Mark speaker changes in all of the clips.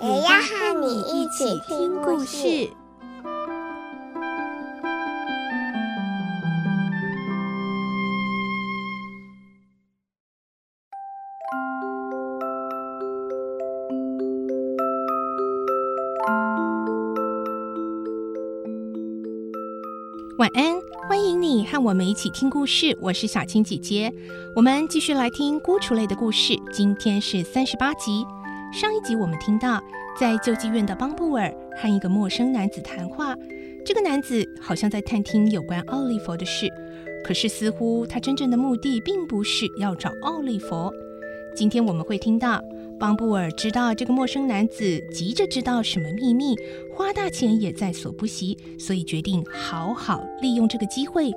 Speaker 1: 也要和你一起听故事。
Speaker 2: 晚安，欢迎你和我们一起听故事。我是小青姐姐，我们继续来听《孤雏泪》的故事。今天是三十八集。上一集我们听到，在救济院的邦布尔和一个陌生男子谈话。这个男子好像在探听有关奥利弗的事，可是似乎他真正的目的并不是要找奥利弗。今天我们会听到。邦布尔知道这个陌生男子急着知道什么秘密，花大钱也在所不惜，所以决定好好利用这个机会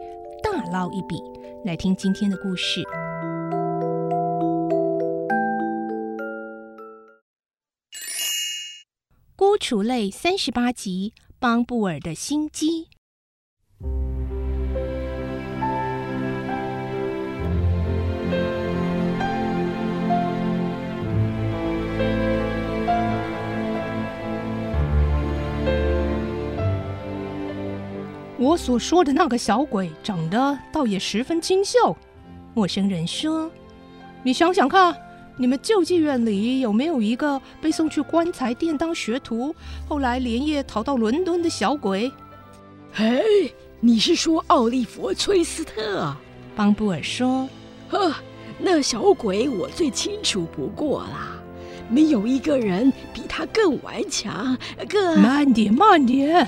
Speaker 2: 大捞一笔。来听今天的故事，《孤雏泪》三十八集：邦布尔的心机。
Speaker 3: 我所说的那个小鬼长得倒也十分清秀，
Speaker 2: 陌生人说：“
Speaker 3: 你想想看，你们救济院里有没有一个被送去棺材店当学徒，后来连夜逃到伦敦的小鬼？”
Speaker 4: 嘿，你是说奥利弗·崔斯特？
Speaker 2: 邦布尔说：“
Speaker 4: 呵，那小鬼我最清楚不过啦，没有一个人比他更顽强，更……
Speaker 3: 慢点，慢点。”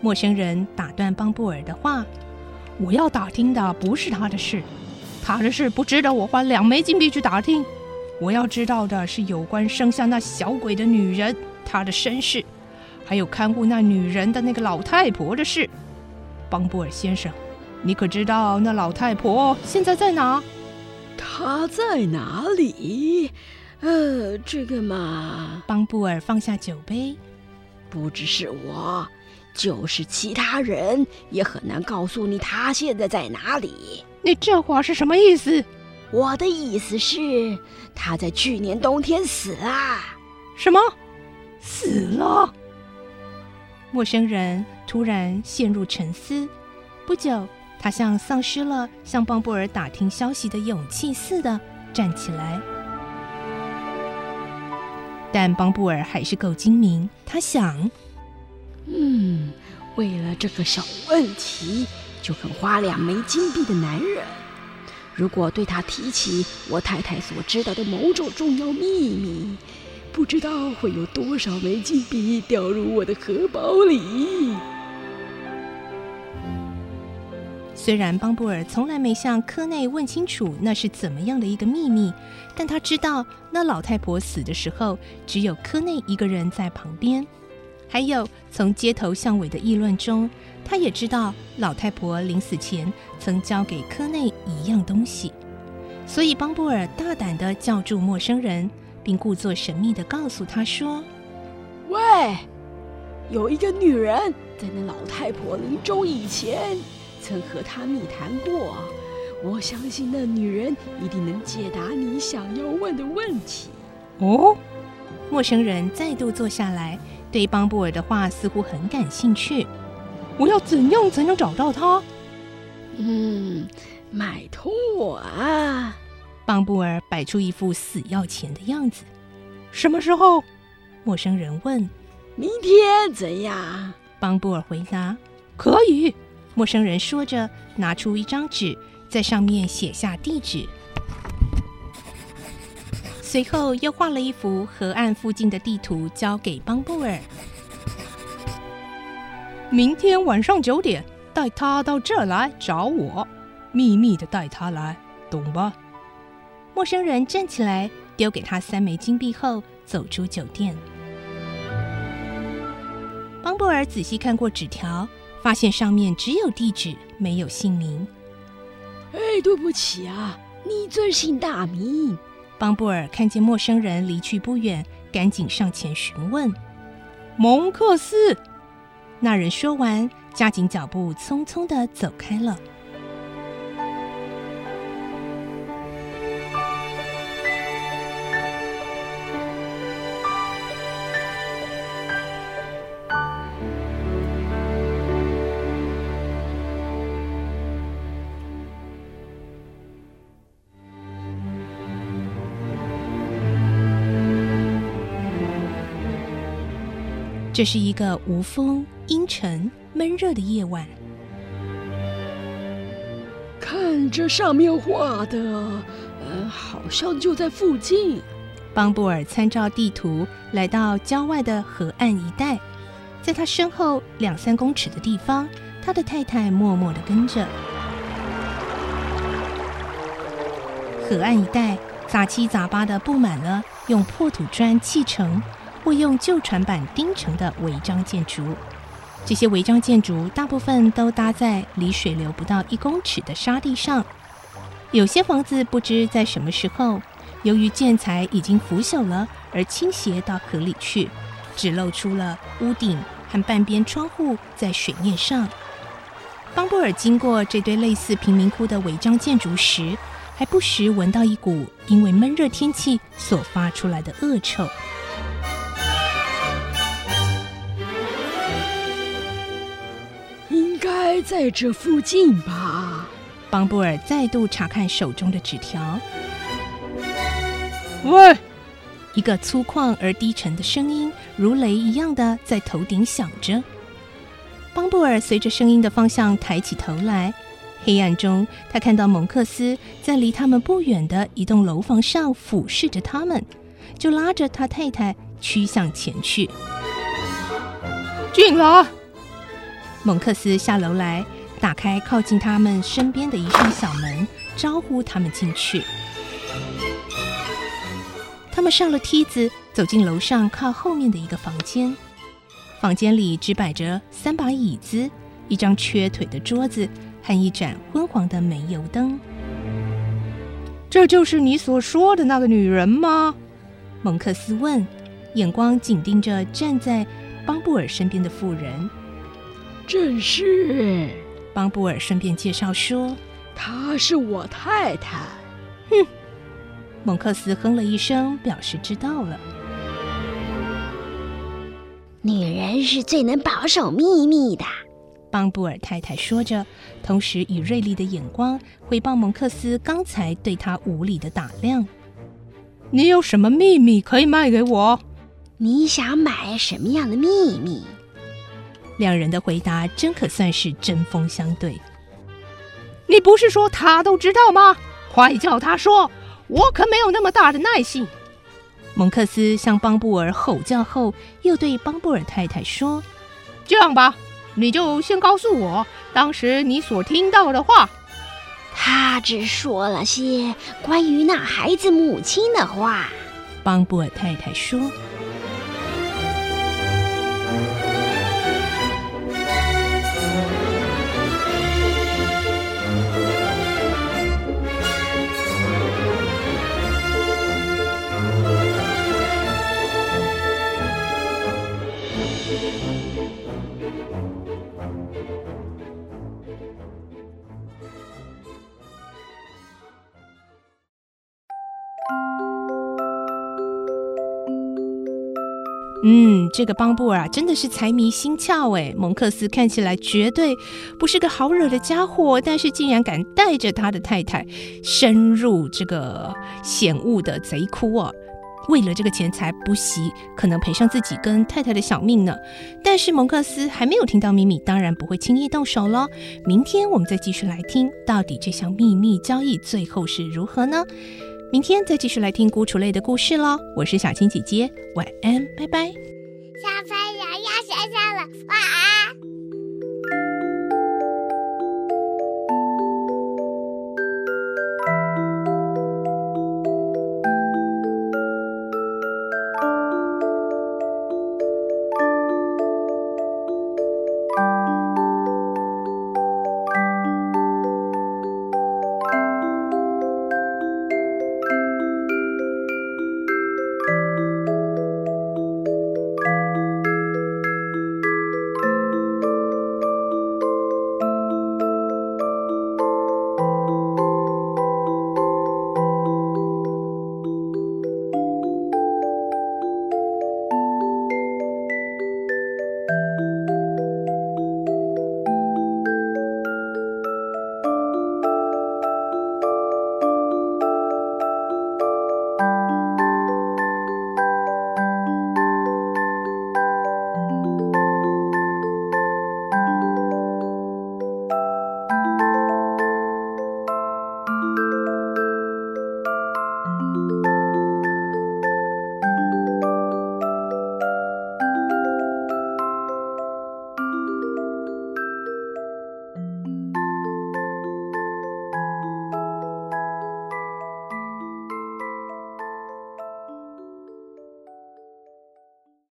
Speaker 2: 陌生人打断邦布尔的话：“
Speaker 3: 我要打听的不是他的事，他的事不值得我花两枚金币去打听。我要知道的是有关生下那小鬼的女人，她的身世，还有看护那女人的那个老太婆的事。邦布尔先生，你可知道那老太婆现在在哪？
Speaker 4: 她在哪里？呃，这个嘛……
Speaker 2: 邦布尔放下酒杯，
Speaker 4: 不只是我。”就是其他人也很难告诉你她现在在哪里。
Speaker 3: 你这话是什么意思？
Speaker 4: 我的意思是他在去年冬天死了。
Speaker 3: 什么？死了？
Speaker 2: 陌生人突然陷入沉思。不久，他像丧失了向邦布尔打听消息的勇气似的站起来。但邦布尔还是够精明，他想。
Speaker 4: 嗯，为了这个小问题，就肯花两枚金币的男人，如果对他提起我太太所知道的某种重要秘密，不知道会有多少枚金币掉入我的荷包里。
Speaker 2: 虽然邦布尔从来没向科内问清楚那是怎么样的一个秘密，但他知道那老太婆死的时候，只有科内一个人在旁边。还有从街头巷尾的议论中，他也知道老太婆临死前曾交给科内一样东西，所以邦布尔大胆地叫住陌生人，并故作神秘地告诉他说：“
Speaker 4: 喂，有一个女人在那老太婆临终以前曾和她密谈过，我相信那女人一定能解答你想要问的问题。”
Speaker 3: 哦，
Speaker 2: 陌生人再度坐下来。对邦布尔的话似乎很感兴趣。
Speaker 3: 我要怎样才能找到他？
Speaker 4: 嗯，买通我啊！
Speaker 2: 邦布尔摆出一副死要钱的样子。
Speaker 3: 什么时候？
Speaker 2: 陌生人问。
Speaker 4: 明天怎样？
Speaker 2: 邦布尔回答。
Speaker 3: 可以。
Speaker 2: 陌生人说着，拿出一张纸，在上面写下地址。随后又画了一幅河岸附近的地图，交给邦布尔。
Speaker 3: 明天晚上九点，带他到这儿来找我，秘密的带他来，懂吧？
Speaker 2: 陌生人站起来，丢给他三枚金币后，走出酒店。邦布尔仔细看过纸条，发现上面只有地址，没有姓名。
Speaker 4: 哎，对不起啊，你尊姓大名？
Speaker 2: 邦布尔看见陌生人离去不远，赶紧上前询问。
Speaker 3: 蒙克斯。
Speaker 2: 那人说完，加紧脚步，匆匆的走开了。这是一个无风、阴沉、闷热的夜晚。
Speaker 4: 看这上面画的，呃，好像就在附近。
Speaker 2: 邦布尔参照地图来到郊外的河岸一带，在他身后两三公尺的地方，他的太太默默的跟着。河岸一带杂七杂八的布满了用破土砖砌成。或用旧船板钉成的违章建筑，这些违章建筑大部分都搭在离水流不到一公尺的沙地上。有些房子不知在什么时候，由于建材已经腐朽了而倾斜到河里去，只露出了屋顶和半边窗户在水面上。邦布尔经过这堆类似贫民窟的违章建筑时，还不时闻到一股因为闷热天气所发出来的恶臭。
Speaker 4: 在这附近吧。
Speaker 2: 邦布尔再度查看手中的纸条。
Speaker 3: 喂，
Speaker 2: 一个粗犷而低沉的声音如雷一样的在头顶响着。邦布尔随着声音的方向抬起头来，黑暗中他看到蒙克斯在离他们不远的一栋楼房上俯视着他们，就拉着他太太趋向前去。
Speaker 3: 进来。
Speaker 2: 蒙克斯下楼来，打开靠近他们身边的一扇小门，招呼他们进去。他们上了梯子，走进楼上靠后面的一个房间。房间里只摆着三把椅子、一张缺腿的桌子和一盏昏黄的煤油灯。
Speaker 3: 这就是你所说的那个女人吗？
Speaker 2: 蒙克斯问，眼光紧盯着站在邦布尔身边的妇人。
Speaker 4: 正是，
Speaker 2: 邦布尔顺便介绍说：“
Speaker 4: 她是我太太。”
Speaker 2: 哼，蒙克斯哼了一声，表示知道了。
Speaker 1: 女人是最能保守秘密的，
Speaker 2: 邦布尔太太说着，同时以锐利的眼光回报蒙克斯刚才对他无礼的打量。
Speaker 3: “你有什么秘密可以卖给我？
Speaker 1: 你想买什么样的秘密？”
Speaker 2: 两人的回答真可算是针锋相对。
Speaker 3: 你不是说他都知道吗？快叫他说，我可没有那么大的耐性。
Speaker 2: 蒙克斯向邦布尔吼叫后，又对邦布尔太太说：“
Speaker 3: 这样吧，你就先告诉我当时你所听到的话。”
Speaker 1: 他只说了些关于那孩子母亲的话。
Speaker 2: 邦布尔太太说。嗯，这个邦布尔啊，真的是财迷心窍哎。蒙克斯看起来绝对不是个好惹的家伙，但是竟然敢带着他的太太深入这个险恶的贼窟哦。为了这个钱财，不惜可能赔上自己跟太太的小命呢。但是蒙克斯还没有听到秘密，当然不会轻易动手喽。明天我们再继续来听，到底这项秘密交易最后是如何呢？明天再继续来听孤雏类的故事喽！我是小青姐姐，晚安，拜拜。
Speaker 1: 小朋友要睡觉了，晚安。